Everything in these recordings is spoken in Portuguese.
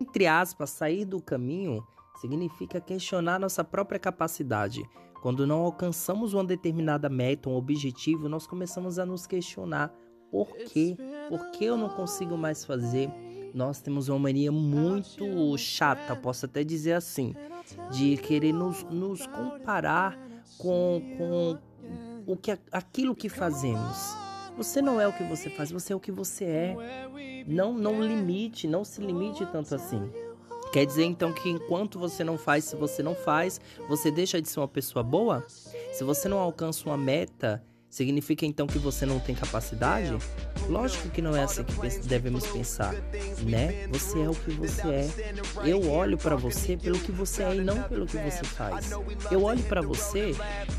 Entre aspas, sair do caminho significa questionar nossa própria capacidade. Quando não alcançamos uma determinada meta, um objetivo, nós começamos a nos questionar por quê? Por que eu não consigo mais fazer? Nós temos uma mania muito chata, posso até dizer assim, de querer nos, nos comparar com, com o que, aquilo que fazemos. Você não é o que você faz, você é o que você é. Não, não limite, não se limite tanto assim. Quer dizer então que enquanto você não faz, se você não faz, você deixa de ser uma pessoa boa? Se você não alcança uma meta, significa então que você não tem capacidade? Lógico que não é assim que devemos pensar, né? Você é o que você é. Eu olho para você pelo que você é e não pelo que você faz. Eu olho para você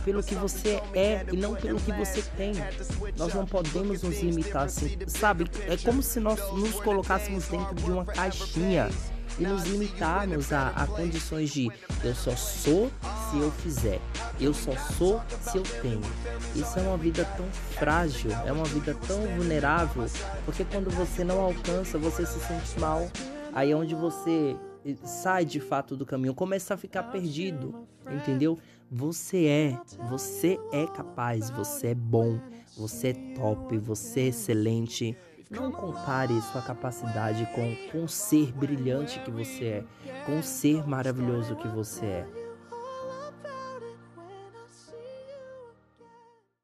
pelo que você é e não pelo que você tem. Nós não podemos nos limitar assim, sabe? É como se nós nos colocássemos dentro de uma caixinha e nos limitarmos a, a condições de eu só sou se eu fizer, eu só sou se eu tenho. Isso é uma vida tão frágil, é uma vida tão vulnerável, porque quando você não alcança, você se sente mal. Aí é onde você sai de fato do caminho, começa a ficar perdido, entendeu? Você é, você é capaz, você é bom, você é top, você é excelente. Não compare sua capacidade com, com o ser brilhante que você é, com o ser maravilhoso que você é.